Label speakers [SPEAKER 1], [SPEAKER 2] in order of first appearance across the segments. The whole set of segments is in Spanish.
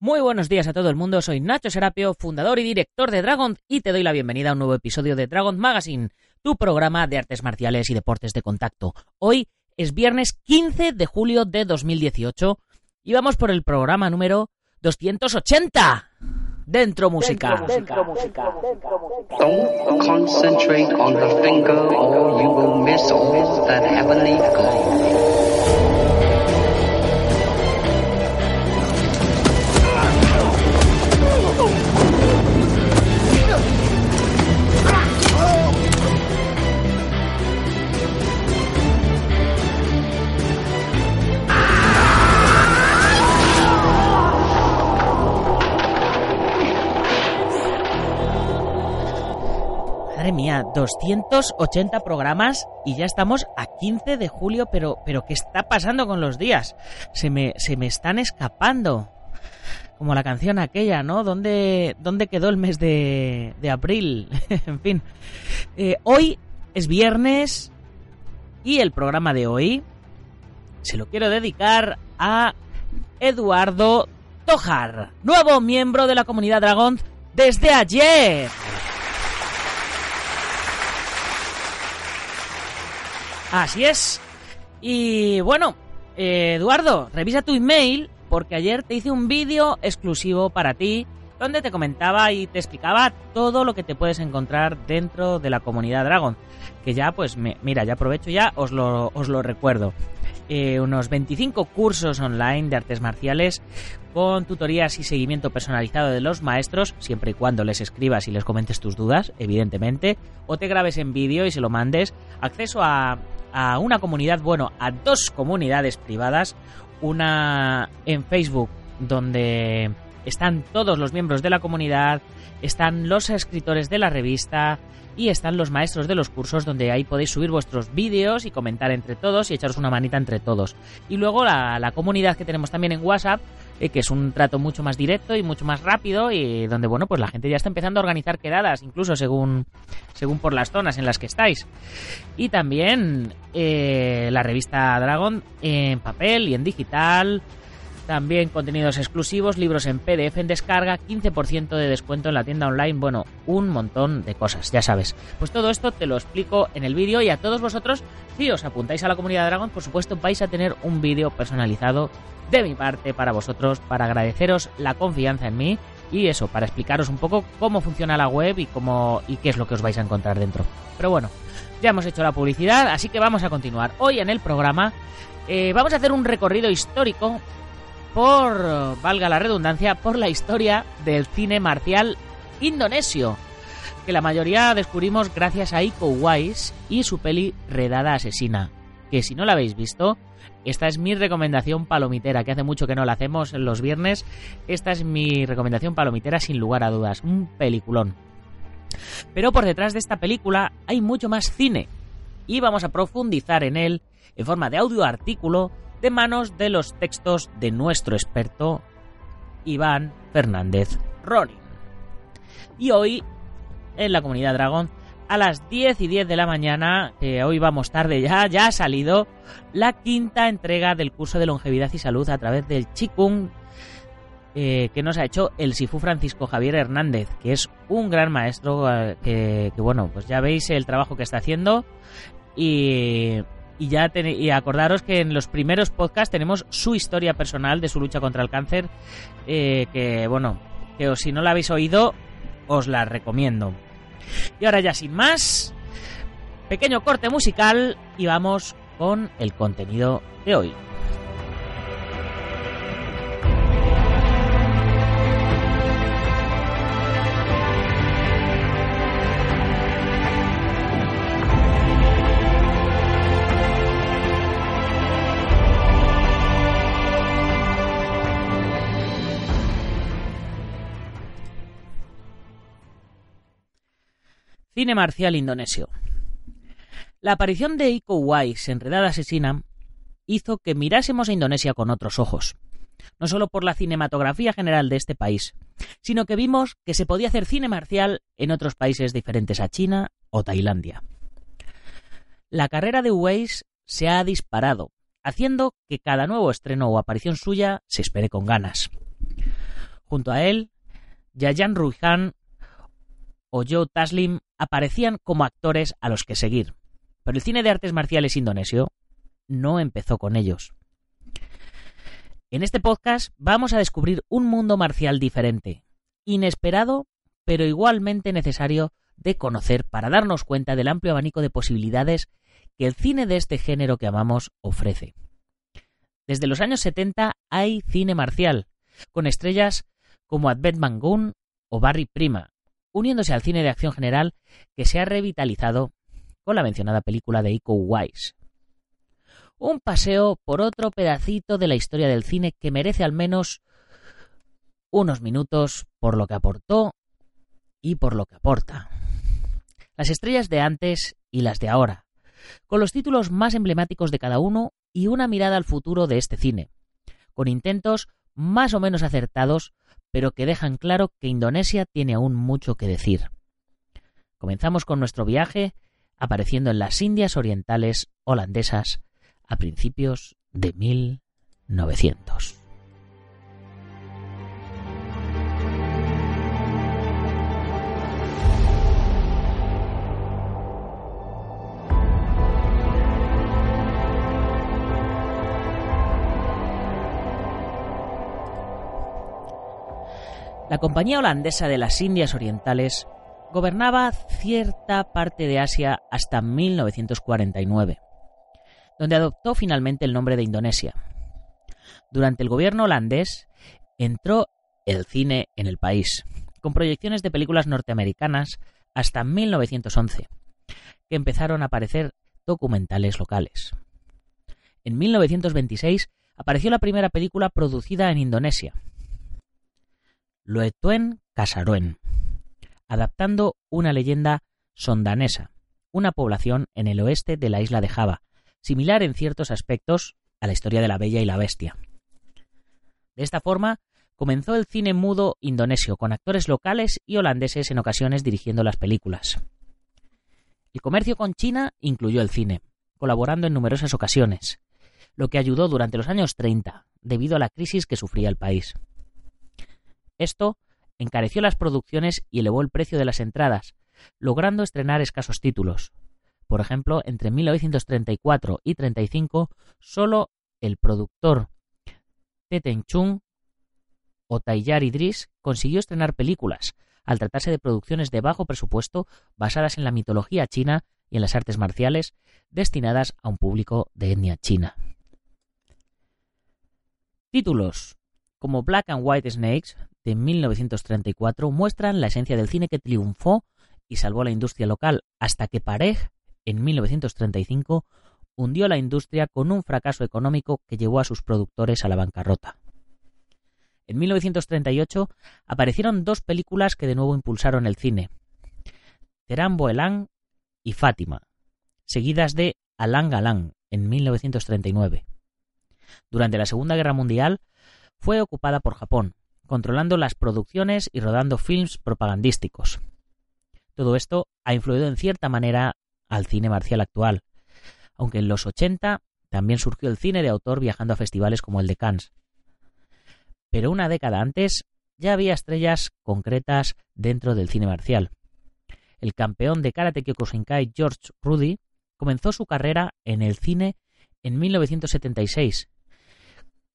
[SPEAKER 1] Muy buenos días a todo el mundo, soy Nacho Serapio, fundador y director de Dragon y te doy la bienvenida a un nuevo episodio de Dragon Magazine, tu programa de artes marciales y deportes de contacto. Hoy es viernes 15 de julio de 2018 y vamos por el programa número 280. Dentro música. Dentro música.
[SPEAKER 2] Don't concentrate on the finger or you will miss all that heavenly.
[SPEAKER 1] Mía, 280 programas y ya estamos a 15 de julio, pero, pero ¿qué está pasando con los días? Se me, se me están escapando. Como la canción aquella, ¿no? ¿Dónde, dónde quedó el mes de, de abril? en fin. Eh, hoy es viernes y el programa de hoy se lo quiero dedicar a Eduardo Tojar, nuevo miembro de la comunidad Dragón desde ayer. Así es. Y bueno, eh, Eduardo, revisa tu email porque ayer te hice un vídeo exclusivo para ti donde te comentaba y te explicaba todo lo que te puedes encontrar dentro de la comunidad Dragon. Que ya, pues, me- mira, ya aprovecho ya, os lo, os lo recuerdo. Eh, unos 25 cursos online de artes marciales con tutorías y seguimiento personalizado de los maestros, siempre y cuando les escribas y les comentes tus dudas, evidentemente, o te grabes en vídeo y se lo mandes. Acceso a, a una comunidad, bueno, a dos comunidades privadas, una en Facebook donde están todos los miembros de la comunidad, están los escritores de la revista y están los maestros de los cursos donde ahí podéis subir vuestros vídeos y comentar entre todos y echaros una manita entre todos. Y luego la, la comunidad que tenemos también en WhatsApp, eh, que es un trato mucho más directo y mucho más rápido y donde, bueno, pues la gente ya está empezando a organizar quedadas, incluso según, según por las zonas en las que estáis. Y también eh, la revista Dragon en papel y en digital. También contenidos exclusivos, libros en PDF en descarga, 15% de descuento en la tienda online, bueno, un montón de cosas, ya sabes. Pues todo esto te lo explico en el vídeo y a todos vosotros, si os apuntáis a la comunidad Dragon, por supuesto vais a tener un vídeo personalizado de mi parte para vosotros, para agradeceros la confianza en mí y eso, para explicaros un poco cómo funciona la web y cómo y qué es lo que os vais a encontrar dentro. Pero bueno, ya hemos hecho la publicidad, así que vamos a continuar. Hoy en el programa eh, vamos a hacer un recorrido histórico por, valga la redundancia, por la historia del cine marcial indonesio, que la mayoría descubrimos gracias a Iko Uwais y su peli Redada Asesina, que si no la habéis visto, esta es mi recomendación palomitera, que hace mucho que no la hacemos los viernes, esta es mi recomendación palomitera sin lugar a dudas, un peliculón. Pero por detrás de esta película hay mucho más cine, y vamos a profundizar en él en forma de audio artículo de manos de los textos de nuestro experto Iván Fernández Ronin. Y hoy, en la comunidad Dragón, a las 10 y 10 de la mañana, que hoy vamos tarde ya, ya ha salido la quinta entrega del curso de longevidad y salud a través del Chikung eh, que nos ha hecho el Sifu Francisco Javier Hernández, que es un gran maestro eh, que, que, bueno, pues ya veis el trabajo que está haciendo y, y ya ten- y acordaros que en los primeros podcasts tenemos su historia personal de su lucha contra el cáncer, eh, que bueno, que si no la habéis oído, os la recomiendo. Y ahora ya sin más, pequeño corte musical y vamos con el contenido de hoy. Cine marcial indonesio. La aparición de Iko Uwais en Redada Asesina hizo que mirásemos a Indonesia con otros ojos. No solo por la cinematografía general de este país, sino que vimos que se podía hacer cine marcial en otros países diferentes a China o Tailandia. La carrera de Uwais se ha disparado, haciendo que cada nuevo estreno o aparición suya se espere con ganas. Junto a él, Yayan Ruihan o Joe Taslim aparecían como actores a los que seguir. Pero el cine de artes marciales indonesio no empezó con ellos. En este podcast vamos a descubrir un mundo marcial diferente, inesperado, pero igualmente necesario de conocer para darnos cuenta del amplio abanico de posibilidades que el cine de este género que amamos ofrece. Desde los años 70 hay cine marcial, con estrellas como Advent Mangun o Barry Prima, uniéndose al cine de acción general que se ha revitalizado con la mencionada película de Iko Wise. Un paseo por otro pedacito de la historia del cine que merece al menos unos minutos por lo que aportó y por lo que aporta. Las estrellas de antes y las de ahora, con los títulos más emblemáticos de cada uno y una mirada al futuro de este cine, con intentos más o menos acertados, pero que dejan claro que Indonesia tiene aún mucho que decir. Comenzamos con nuestro viaje apareciendo en las Indias Orientales holandesas a principios de 1900. La Compañía Holandesa de las Indias Orientales gobernaba cierta parte de Asia hasta 1949, donde adoptó finalmente el nombre de Indonesia. Durante el gobierno holandés entró el cine en el país, con proyecciones de películas norteamericanas hasta 1911, que empezaron a aparecer documentales locales. En 1926 apareció la primera película producida en Indonesia, Loetuen Casaroen, adaptando una leyenda sondanesa, una población en el oeste de la isla de Java, similar en ciertos aspectos a la historia de la Bella y la Bestia. De esta forma, comenzó el cine mudo indonesio, con actores locales y holandeses en ocasiones dirigiendo las películas. El comercio con China incluyó el cine, colaborando en numerosas ocasiones, lo que ayudó durante los años 30, debido a la crisis que sufría el país. Esto encareció las producciones y elevó el precio de las entradas, logrando estrenar escasos títulos. Por ejemplo, entre 1934 y 35, solo el productor Teten Chung o Tayyar Idris consiguió estrenar películas, al tratarse de producciones de bajo presupuesto basadas en la mitología china y en las artes marciales, destinadas a un público de etnia china. Títulos como Black and White Snakes de 1934 muestran la esencia del cine que triunfó y salvó la industria local hasta que Parej, en 1935, hundió la industria con un fracaso económico que llevó a sus productores a la bancarrota. En 1938 aparecieron dos películas que de nuevo impulsaron el cine, Terambo Elang y Fátima, seguidas de Alang Alang en 1939. Durante la Segunda Guerra Mundial fue ocupada por Japón, controlando las producciones y rodando films propagandísticos. Todo esto ha influido en cierta manera al cine marcial actual, aunque en los 80 también surgió el cine de autor viajando a festivales como el de Cannes. Pero una década antes ya había estrellas concretas dentro del cine marcial. El campeón de karate Kyokushinkai George Rudy comenzó su carrera en el cine en 1976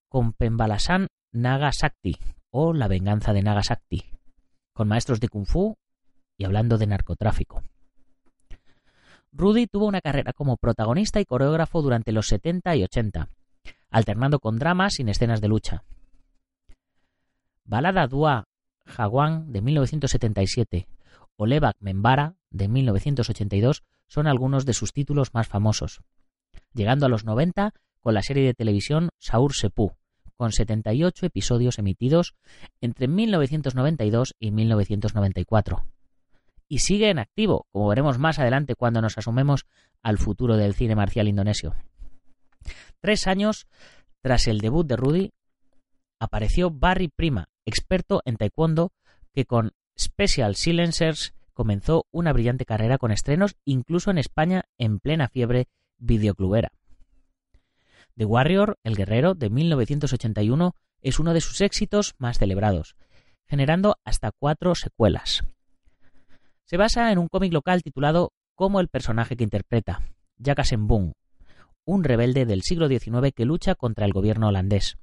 [SPEAKER 1] con Pembalasan Nagasakti o La venganza de Nagasaki, con maestros de kung fu y hablando de narcotráfico. Rudy tuvo una carrera como protagonista y coreógrafo durante los 70 y 80, alternando con dramas sin escenas de lucha. Balada Dua Jaguan de 1977 o Levak Membara de 1982 son algunos de sus títulos más famosos, llegando a los 90 con la serie de televisión Saur Sepu, con 78 episodios emitidos entre 1992 y 1994. Y sigue en activo, como veremos más adelante cuando nos asomemos al futuro del cine marcial indonesio. Tres años tras el debut de Rudy, apareció Barry Prima, experto en taekwondo, que con Special Silencers comenzó una brillante carrera con estrenos incluso en España en plena fiebre videoclubera. The Warrior, El Guerrero, de 1981, es uno de sus éxitos más celebrados, generando hasta cuatro secuelas. Se basa en un cómic local titulado Como el personaje que interpreta, Jackasen Boom, un rebelde del siglo XIX que lucha contra el gobierno holandés.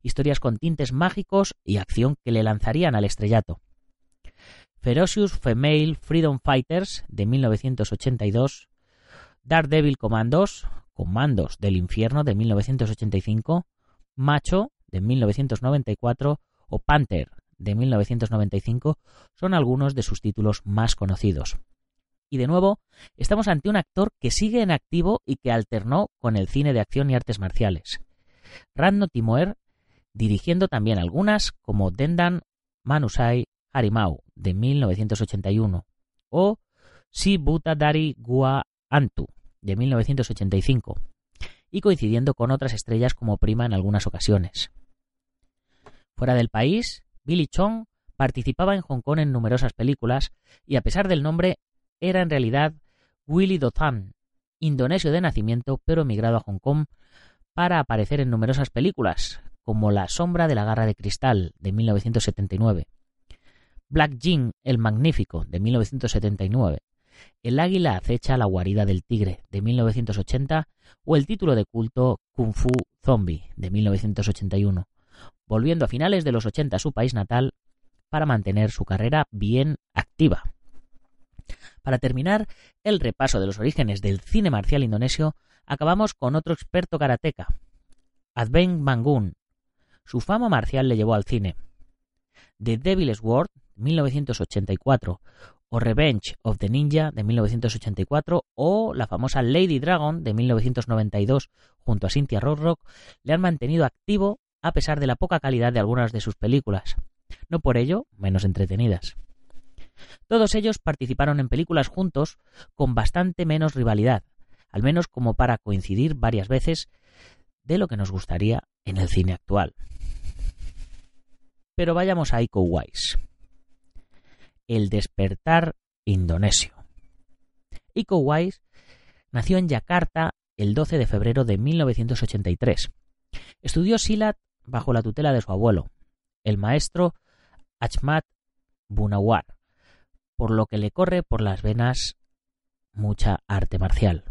[SPEAKER 1] Historias con tintes mágicos y acción que le lanzarían al estrellato. Ferocious Female Freedom Fighters de 1982, Daredevil Commandos, Comandos del Infierno de 1985, Macho de 1994 o Panther de 1995 son algunos de sus títulos más conocidos. Y de nuevo, estamos ante un actor que sigue en activo y que alternó con el cine de acción y artes marciales. Randno Timoer, dirigiendo también algunas como Dendan Manusai Harimau de 1981 o Si Buta Dari Gua Antu de 1985 y coincidiendo con otras estrellas como prima en algunas ocasiones. Fuera del país, Billy Chong participaba en Hong Kong en numerosas películas y a pesar del nombre era en realidad Willy Dothan, indonesio de nacimiento pero emigrado a Hong Kong para aparecer en numerosas películas como La sombra de la garra de cristal de 1979, Black Jin el magnífico de 1979, El águila acecha la guarida del tigre de 1980 o el título de culto Kung Fu Zombie de 1981, volviendo a finales de los 80 a su país natal para mantener su carrera bien activa. Para terminar el repaso de los orígenes del cine marcial indonesio, acabamos con otro experto karateca, Advent Bangun. Su fama marcial le llevó al cine. The Devil's Ward, 1984, o Revenge of the Ninja, de 1984, o la famosa Lady Dragon, de 1992, junto a Cynthia Rothrock, le han mantenido activo a pesar de la poca calidad de algunas de sus películas. No por ello menos entretenidas. Todos ellos participaron en películas juntos con bastante menos rivalidad, al menos como para coincidir varias veces de lo que nos gustaría en el cine actual. Pero vayamos a Iko Uwais. El despertar indonesio. Iko Uwais nació en Yakarta el 12 de febrero de 1983. Estudió Silat bajo la tutela de su abuelo, el maestro Achmat Bunawar, por lo que le corre por las venas mucha arte marcial.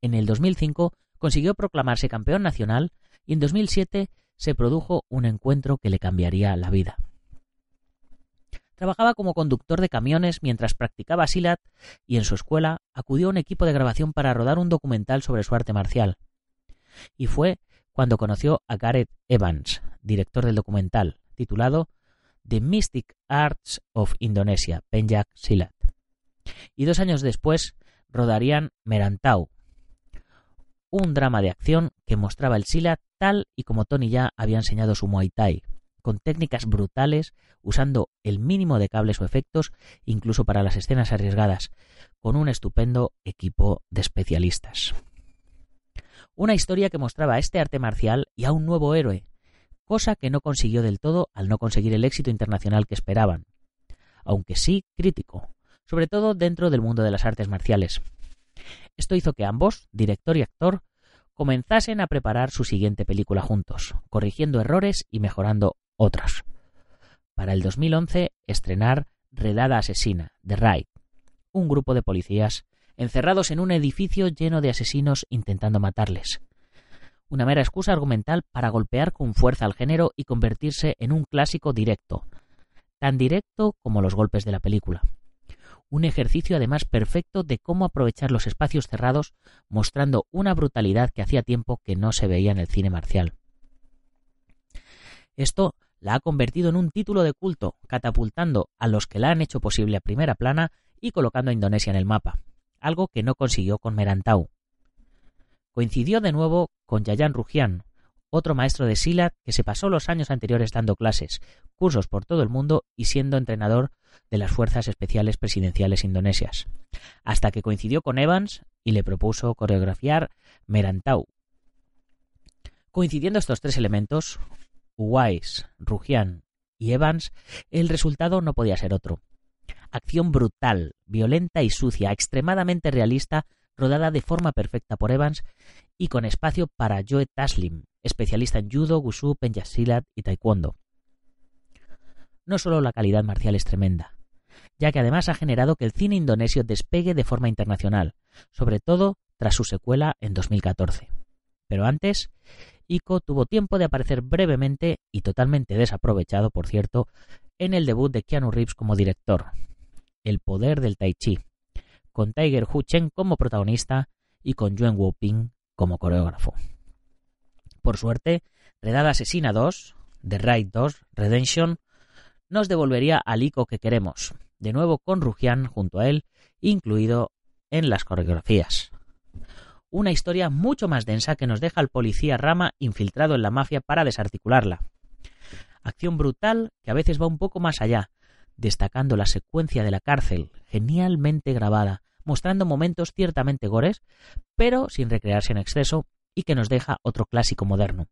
[SPEAKER 1] En el 2005 consiguió proclamarse campeón nacional y en 2007 se produjo un encuentro que le cambiaría la vida. Trabajaba como conductor de camiones mientras practicaba Silat y en su escuela acudió a un equipo de grabación para rodar un documental sobre su arte marcial. Y fue cuando conoció a Gareth Evans, director del documental, titulado The Mystic Arts of Indonesia, Penjak Silat. Y dos años después rodarían Merantau, un drama de acción que mostraba el Silat tal y como Tony ya había enseñado su Muay Thai, con técnicas brutales, usando el mínimo de cables o efectos, incluso para las escenas arriesgadas, con un estupendo equipo de especialistas. Una historia que mostraba a este arte marcial y a un nuevo héroe, cosa que no consiguió del todo al no conseguir el éxito internacional que esperaban, aunque sí crítico, sobre todo dentro del mundo de las artes marciales. Esto hizo que ambos, director y actor, comenzasen a preparar su siguiente película juntos, corrigiendo errores y mejorando otros. Para el 2011 estrenar Redada Asesina, The Raid, un grupo de policías encerrados en un edificio lleno de asesinos intentando matarles, una mera excusa argumental para golpear con fuerza al género y convertirse en un clásico directo, tan directo como los golpes de la película. Un ejercicio además perfecto de cómo aprovechar los espacios cerrados, mostrando una brutalidad que hacía tiempo que no se veía en el cine marcial. Esto la ha convertido en un título de culto, catapultando a los que la han hecho posible a primera plana y colocando a Indonesia en el mapa, algo que no consiguió con Merantau, Coincidió de nuevo con Yayan Rujian, otro maestro de Silat que se pasó los años anteriores dando clases, cursos por todo el mundo y siendo entrenador de las Fuerzas Especiales Presidenciales Indonesias, hasta que coincidió con Evans y le propuso coreografiar Merantau. Coincidiendo estos tres elementos, Uwais, Rujian y Evans, el resultado no podía ser otro. Acción brutal, violenta y sucia, extremadamente realista rodada de forma perfecta por Evans y con espacio para Joe Taslim, especialista en judo, wushu, penyasilat y taekwondo. no solo la calidad marcial es tremenda, ya que además ha generado que el cine indonesio despegue de forma internacional, sobre todo tras su secuela en 2014. Pero antes, Ico tuvo tiempo de aparecer brevemente y totalmente desaprovechado, por cierto, en el debut de Keanu Reeves como director, El poder del Tai Chi, con Tiger Hu Chen como protagonista y con Yuen Wu Ping como coreógrafo. Por suerte, Redada Asesina 2, The Raid 2, Redemption, nos devolvería al Ico que queremos, de nuevo con Rujian junto a él, incluido en las coreografías. Una historia mucho más densa que nos deja al policía Rama infiltrado en la mafia para desarticularla. Acción brutal que a veces va un poco más allá, destacando la secuencia de la cárcel, genialmente grabada, mostrando momentos ciertamente gores, pero sin recrearse en exceso y que nos deja otro clásico moderno.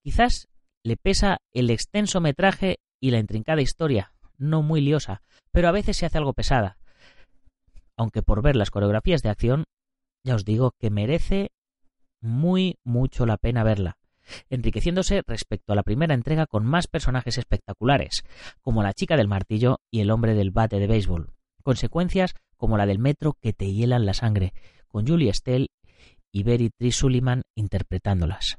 [SPEAKER 1] Quizás le pesa el extenso metraje y la intrincada historia, no muy liosa, pero a veces se hace algo pesada. Aunque por ver las coreografías de acción, ya os digo que merece muy mucho la pena verla, enriqueciéndose respecto a la primera entrega con más personajes espectaculares, como la chica del martillo y el hombre del bate de béisbol, consecuencias como la del metro que te hielan la sangre, con Julie Estelle y Berry Tree interpretándolas.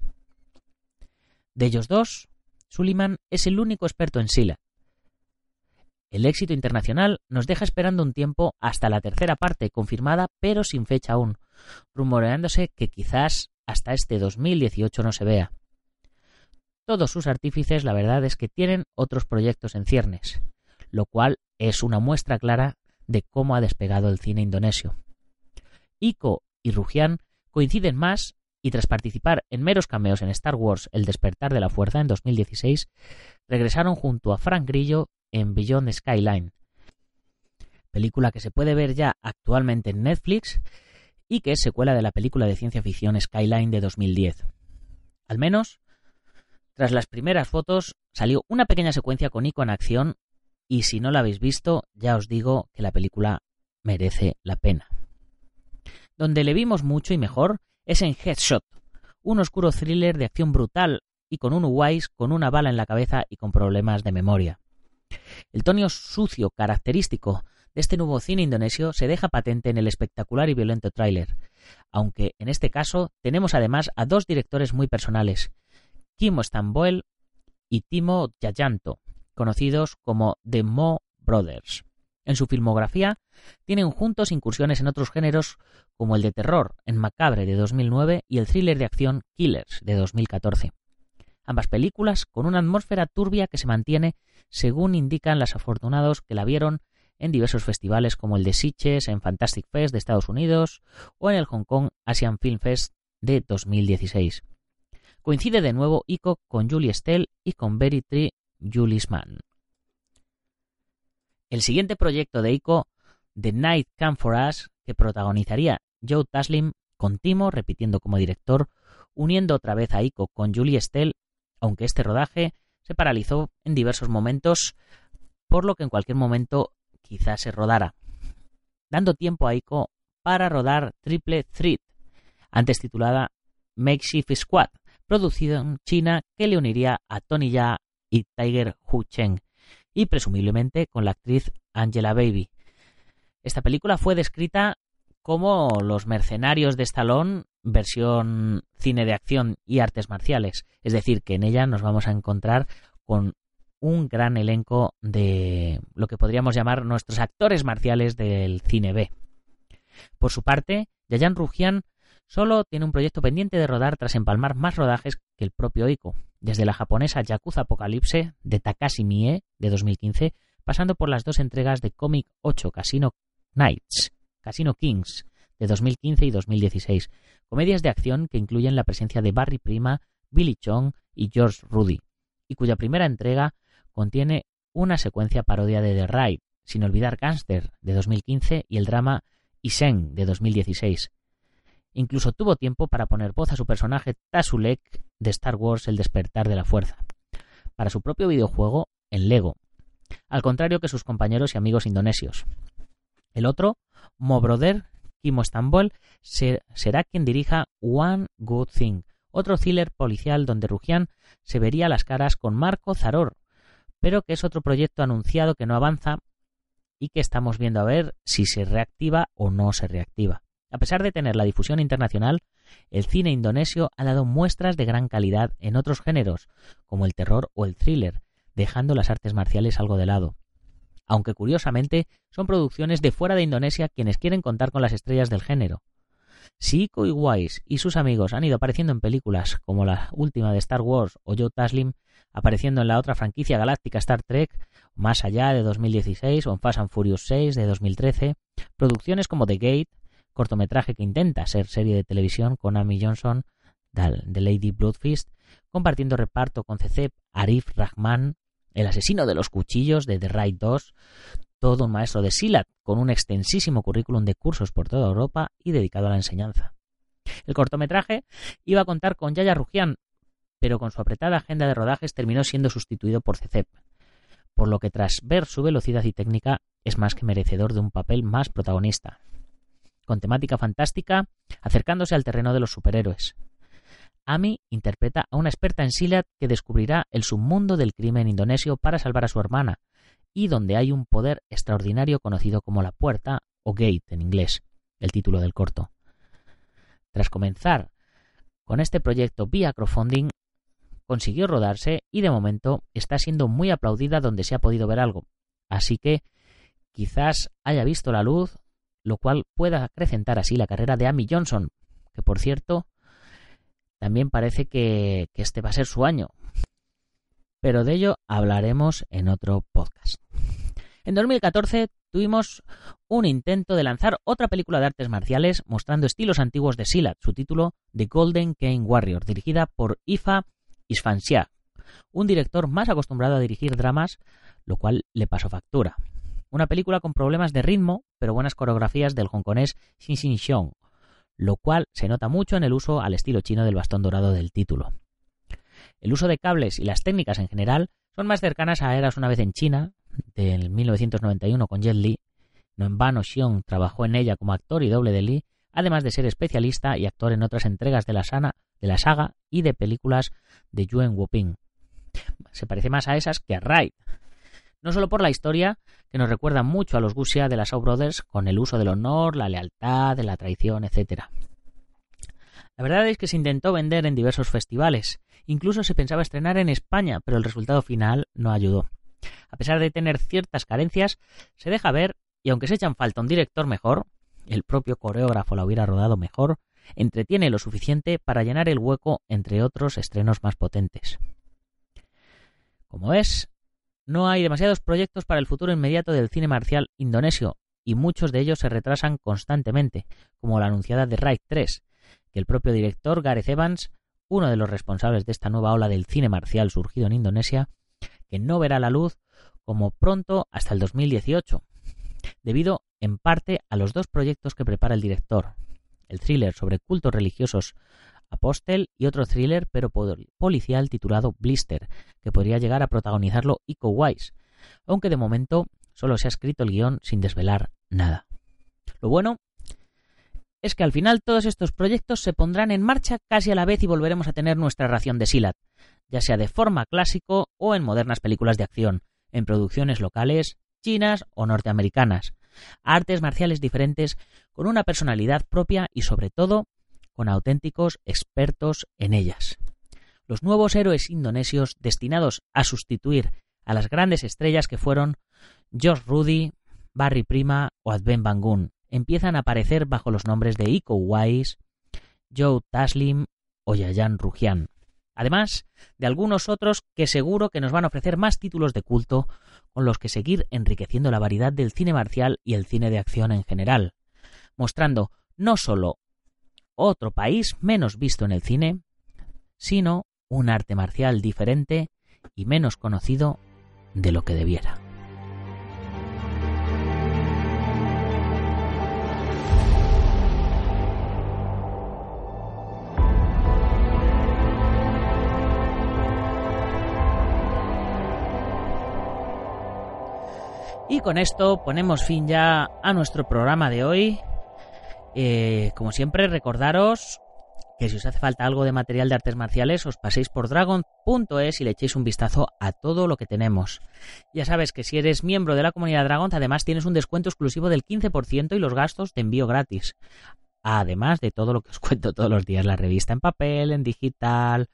[SPEAKER 1] De ellos dos, Sullivan es el único experto en Sila. El éxito internacional nos deja esperando un tiempo hasta la tercera parte confirmada pero sin fecha aún, rumoreándose que quizás hasta este 2018 no se vea. Todos sus artífices la verdad es que tienen otros proyectos en ciernes, lo cual es una muestra clara de cómo ha despegado el cine indonesio. Iko y Rujian coinciden más y tras participar en meros cameos en Star Wars El despertar de la fuerza en 2016, regresaron junto a Frank Grillo en Beyond Skyline, película que se puede ver ya actualmente en Netflix y que es secuela de la película de ciencia ficción Skyline de 2010. Al menos, tras las primeras fotos, salió una pequeña secuencia con Ico en acción y si no la habéis visto, ya os digo que la película merece la pena. Donde le vimos mucho y mejor es en Headshot, un oscuro thriller de acción brutal y con un Wise con una bala en la cabeza y con problemas de memoria. El tono sucio característico de este nuevo cine indonesio se deja patente en el espectacular y violento tráiler, aunque en este caso tenemos además a dos directores muy personales, Kimo Stamboel y Timo Yayanto, conocidos como The Mo Brothers. En su filmografía tienen juntos incursiones en otros géneros como el de terror en Macabre de 2009 y el thriller de acción Killers de 2014. Ambas películas con una atmósfera turbia que se mantiene según indican las afortunados que la vieron en diversos festivales como el de Sitges en Fantastic Fest de Estados Unidos o en el Hong Kong Asian Film Fest de 2016. Coincide de nuevo Ico con Julie Stell y con Berry Tree Mann. El siguiente proyecto de Ico, The Night Come For Us, que protagonizaría Joe Taslim con Timo repitiendo como director, uniendo otra vez a Ico con Julie Stell, aunque este rodaje se paralizó en diversos momentos, por lo que en cualquier momento quizás se rodara, dando tiempo a Ico para rodar Triple Threat, antes titulada Makeshift Squad, producida en China que le uniría a Tony Ya y Tiger Hu Cheng, y presumiblemente con la actriz Angela Baby. Esta película fue descrita como Los Mercenarios de Stallone, versión cine de acción y artes marciales. Es decir, que en ella nos vamos a encontrar con un gran elenco de lo que podríamos llamar nuestros actores marciales del cine B. Por su parte, Yayan Rujian solo tiene un proyecto pendiente de rodar tras empalmar más rodajes que el propio Ico, desde la japonesa Yakuza Apocalypse de Takashi Mie de 2015, pasando por las dos entregas de Comic 8 Casino Knights, Casino Kings de 2015 y 2016, comedias de acción que incluyen la presencia de Barry Prima, Billy Chong y George Rudy, y cuya primera entrega contiene una secuencia parodia de The Ride, sin olvidar Gangster de 2015 y el drama Isen de 2016. Incluso tuvo tiempo para poner voz a su personaje Tasulek de Star Wars El despertar de la fuerza, para su propio videojuego en Lego, al contrario que sus compañeros y amigos indonesios. El otro, Brother, Kimo Stambol, será quien dirija One Good Thing, otro thriller policial donde Rujian se vería las caras con Marco Zaror, pero que es otro proyecto anunciado que no avanza y que estamos viendo a ver si se reactiva o no se reactiva. A pesar de tener la difusión internacional, el cine indonesio ha dado muestras de gran calidad en otros géneros, como el terror o el thriller, dejando las artes marciales algo de lado. Aunque curiosamente son producciones de fuera de Indonesia quienes quieren contar con las estrellas del género. Si Iko Wise y sus amigos han ido apareciendo en películas como la última de Star Wars o Joe Taslim apareciendo en la otra franquicia galáctica Star Trek, más allá de 2016 o en Fast and Furious 6 de 2013, producciones como The Gate, cortometraje que intenta ser serie de televisión con Amy Johnson de Lady Bloodfist, compartiendo reparto con Cecep Arif Rahman, el asesino de los cuchillos de The Raid 2, todo un maestro de Silat con un extensísimo currículum de cursos por toda Europa y dedicado a la enseñanza. El cortometraje iba a contar con Yaya Rujian, pero con su apretada agenda de rodajes terminó siendo sustituido por Cecep, por lo que tras ver su velocidad y técnica es más que merecedor de un papel más protagonista. Con temática fantástica, acercándose al terreno de los superhéroes. Amy interpreta a una experta en Silat que descubrirá el submundo del crimen indonesio para salvar a su hermana, y donde hay un poder extraordinario conocido como la puerta o gate en inglés, el título del corto. Tras comenzar con este proyecto vía crowdfunding, consiguió rodarse y de momento está siendo muy aplaudida donde se ha podido ver algo. Así que quizás haya visto la luz, lo cual pueda acrecentar así la carrera de Amy Johnson, que por cierto también parece que, que este va a ser su año. Pero de ello hablaremos en otro podcast. En 2014 tuvimos un intento de lanzar otra película de artes marciales mostrando estilos antiguos de Silat, su título The Golden Kane Warrior, dirigida por Ifa Isfansia, un director más acostumbrado a dirigir dramas, lo cual le pasó factura. Una película con problemas de ritmo, pero buenas coreografías del hongkonés Xin Xin Xiong, lo cual se nota mucho en el uso al estilo chino del bastón dorado del título. El uso de cables y las técnicas en general son más cercanas a Eras una vez en China, del 1991 con Jet Li. No en vano Xiong trabajó en ella como actor y doble de Li, además de ser especialista y actor en otras entregas de la, sana, de la saga y de películas de Yuen Wuping. Se parece más a esas que a Raid. No solo por la historia, que nos recuerda mucho a los Gusia de las Shaw Brothers con el uso del honor, la lealtad, de la traición, etc. La verdad es que se intentó vender en diversos festivales. Incluso se pensaba estrenar en España, pero el resultado final no ayudó. A pesar de tener ciertas carencias, se deja ver y aunque se echan falta un director mejor, el propio coreógrafo la hubiera rodado mejor, entretiene lo suficiente para llenar el hueco entre otros estrenos más potentes. Como ves, no hay demasiados proyectos para el futuro inmediato del cine marcial indonesio, y muchos de ellos se retrasan constantemente, como la anunciada de Raid 3, que el propio director Gareth Evans, uno de los responsables de esta nueva ola del cine marcial surgido en Indonesia, que no verá la luz como pronto hasta el 2018, debido en parte a los dos proyectos que prepara el director, el thriller sobre cultos religiosos Apostel y otro thriller pero policial titulado Blister, que podría llegar a protagonizarlo Iko Wise, aunque de momento solo se ha escrito el guion sin desvelar nada. Lo bueno es que al final todos estos proyectos se pondrán en marcha casi a la vez y volveremos a tener nuestra ración de Silat, ya sea de forma clásico o en modernas películas de acción, en producciones locales, chinas o norteamericanas, artes marciales diferentes con una personalidad propia y sobre todo con auténticos expertos en ellas. Los nuevos héroes indonesios destinados a sustituir a las grandes estrellas que fueron Josh Rudy, Barry Prima o Adven Bangun empiezan a aparecer bajo los nombres de Iko Wise, Joe Taslim o Yayan Rujian. Además de algunos otros que seguro que nos van a ofrecer más títulos de culto con los que seguir enriqueciendo la variedad del cine marcial y el cine de acción en general, mostrando no solo otro país menos visto en el cine, sino un arte marcial diferente y menos conocido de lo que debiera. Y con esto ponemos fin ya a nuestro programa de hoy. Eh, como siempre, recordaros que si os hace falta algo de material de artes marciales, os paséis por dragon.es y le echéis un vistazo a todo lo que tenemos. Ya sabes que si eres miembro de la comunidad Dragon, además tienes un descuento exclusivo del 15% y los gastos de envío gratis. Además de todo lo que os cuento todos los días, la revista en papel, en digital,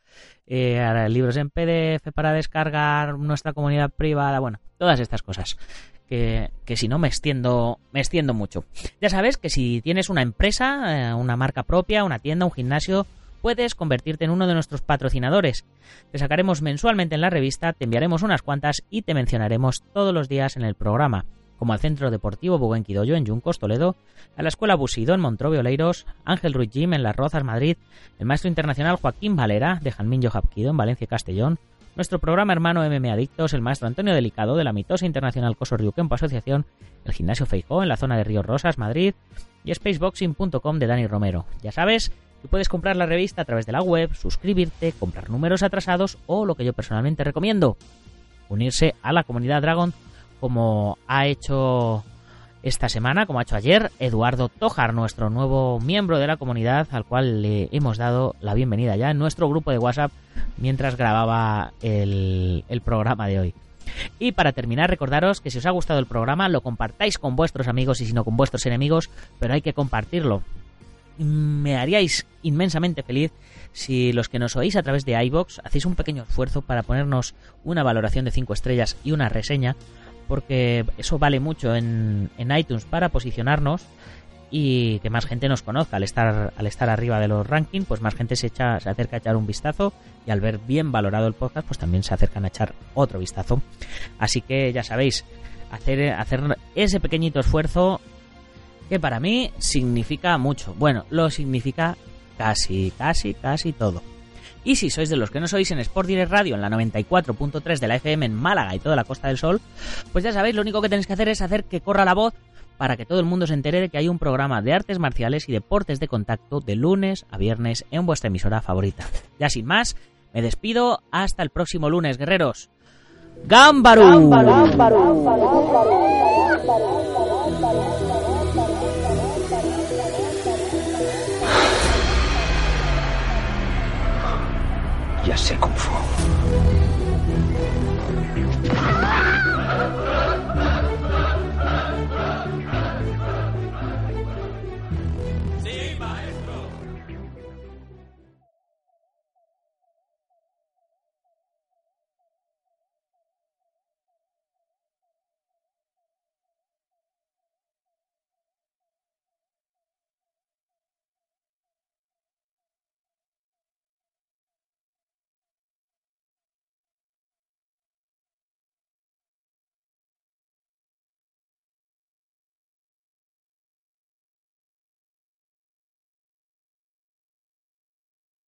[SPEAKER 1] eh, libros en PDF para descargar, nuestra comunidad privada, bueno, todas estas cosas que, si no me extiendo, me extiendo mucho. Ya sabes que si tienes una empresa, eh, una marca propia, una tienda, un gimnasio, puedes convertirte en uno de nuestros patrocinadores. Te sacaremos mensualmente en la revista, te enviaremos unas cuantas y te mencionaremos todos los días en el programa, como al Centro Deportivo Buguenquidoyo en Yuncos, Toledo, a la Escuela Busido en Montrobio Oleiros, Ángel Ruiz Jim en Las Rozas, Madrid, el maestro internacional Joaquín Valera de Janminho Japquido en Valencia, Castellón, nuestro programa hermano MM Adictos, el maestro Antonio Delicado de la mitosa internacional Coso Ryukenpo Asociación, el gimnasio Feijó en la zona de Ríos Rosas, Madrid, y spaceboxing.com de Dani Romero. Ya sabes que puedes comprar la revista a través de la web, suscribirte, comprar números atrasados o lo que yo personalmente recomiendo, unirse a la comunidad Dragon como ha hecho esta semana, como ha hecho ayer, Eduardo Tojar, nuestro nuevo miembro de la comunidad, al cual le hemos dado la bienvenida ya en nuestro grupo de WhatsApp mientras grababa el, programa de hoy. Y para terminar, recordaros que si os ha gustado el programa, lo compartáis con vuestros amigos y si no con vuestros enemigos, pero hay que compartirlo. Me haríais inmensamente feliz si los que nos oís a través de iBox hacéis un pequeño esfuerzo para ponernos una valoración de 5 estrellas y una reseña, porque eso vale mucho en, en iTunes para posicionarnos y que más gente nos conozca. Al estar, al estar arriba de los rankings, pues más gente se, echa, se acerca a echar un vistazo y al ver bien valorado el podcast, pues también se acercan a echar otro vistazo. Así que ya sabéis, hacer, hacer ese pequeñito esfuerzo que para mí significa mucho. Bueno, lo significa casi, casi, casi todo. Y si sois de los que no sois en Sport Direct Radio, en la 94.3 de la FM en Málaga y toda la Costa del Sol, pues ya sabéis, lo único que tenéis que hacer es hacer que corra la voz para que todo el mundo se entere de que hay un programa de artes marciales y deportes de contacto de lunes a viernes en vuestra emisora favorita. Ya sin más, me despido hasta el próximo lunes, guerreros. ¡Gámbaru!
[SPEAKER 3] Fue.